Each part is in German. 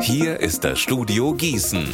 Hier ist das Studio Gießen.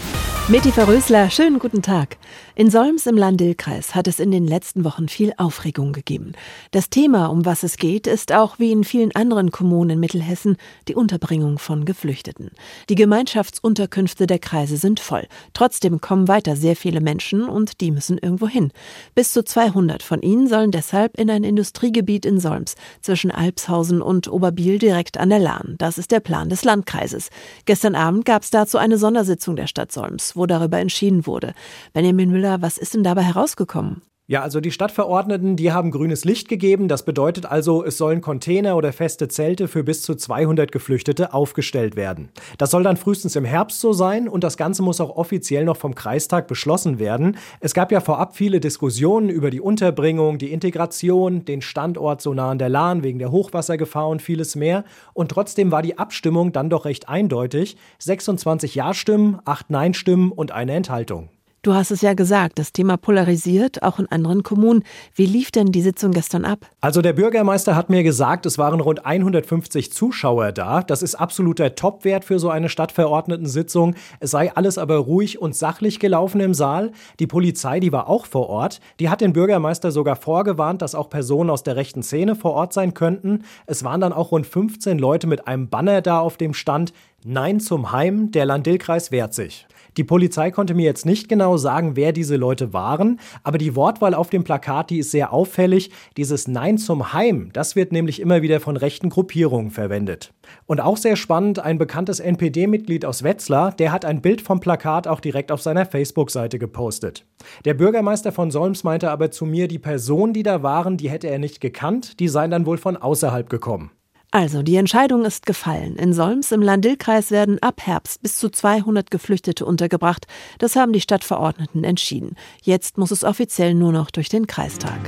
Meti Verrösler, schönen guten Tag. In Solms im Landil-Kreis hat es in den letzten Wochen viel Aufregung gegeben. Das Thema, um was es geht, ist auch wie in vielen anderen Kommunen in Mittelhessen die Unterbringung von Geflüchteten. Die Gemeinschaftsunterkünfte der Kreise sind voll. Trotzdem kommen weiter sehr viele Menschen und die müssen irgendwo hin. Bis zu 200 von ihnen sollen deshalb in ein Industriegebiet in Solms zwischen Alpshausen und Oberbiel direkt an der Lahn. Das ist der Plan des Landkreises. Gestern Abend gab es dazu eine Sondersitzung der Stadt Solms, wo darüber entschieden wurde. Benjamin Müller, was ist denn dabei herausgekommen? Ja, also die Stadtverordneten, die haben grünes Licht gegeben. Das bedeutet also, es sollen Container oder feste Zelte für bis zu 200 Geflüchtete aufgestellt werden. Das soll dann frühestens im Herbst so sein und das Ganze muss auch offiziell noch vom Kreistag beschlossen werden. Es gab ja vorab viele Diskussionen über die Unterbringung, die Integration, den Standort so nah an der Lahn wegen der Hochwassergefahr und vieles mehr. Und trotzdem war die Abstimmung dann doch recht eindeutig. 26 Ja-Stimmen, 8 Nein-Stimmen und eine Enthaltung. Du hast es ja gesagt, das Thema polarisiert, auch in anderen Kommunen. Wie lief denn die Sitzung gestern ab? Also der Bürgermeister hat mir gesagt, es waren rund 150 Zuschauer da. Das ist absoluter Topwert für so eine Stadtverordnetensitzung. Es sei alles aber ruhig und sachlich gelaufen im Saal. Die Polizei, die war auch vor Ort. Die hat den Bürgermeister sogar vorgewarnt, dass auch Personen aus der rechten Szene vor Ort sein könnten. Es waren dann auch rund 15 Leute mit einem Banner da auf dem Stand. Nein zum Heim, der Land-Dill-Kreis wehrt sich. Die Polizei konnte mir jetzt nicht genau sagen, wer diese Leute waren, aber die Wortwahl auf dem Plakat, die ist sehr auffällig. Dieses Nein zum Heim, das wird nämlich immer wieder von rechten Gruppierungen verwendet. Und auch sehr spannend, ein bekanntes NPD-Mitglied aus Wetzlar, der hat ein Bild vom Plakat auch direkt auf seiner Facebook-Seite gepostet. Der Bürgermeister von Solms meinte aber zu mir, die Personen, die da waren, die hätte er nicht gekannt, die seien dann wohl von außerhalb gekommen. Also, die Entscheidung ist gefallen. In Solms im Landil-Kreis werden ab Herbst bis zu 200 Geflüchtete untergebracht. Das haben die Stadtverordneten entschieden. Jetzt muss es offiziell nur noch durch den Kreistag.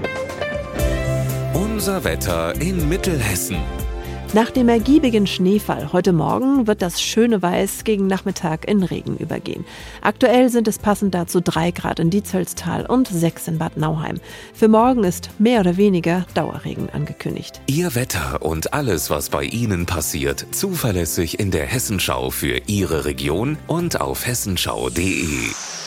Unser Wetter in Mittelhessen. Nach dem ergiebigen Schneefall heute Morgen wird das schöne Weiß gegen Nachmittag in Regen übergehen. Aktuell sind es passend dazu drei Grad in Dietzelstal und sechs in Bad Nauheim. Für morgen ist mehr oder weniger Dauerregen angekündigt. Ihr Wetter und alles, was bei Ihnen passiert, zuverlässig in der Hessenschau für Ihre Region und auf hessenschau.de.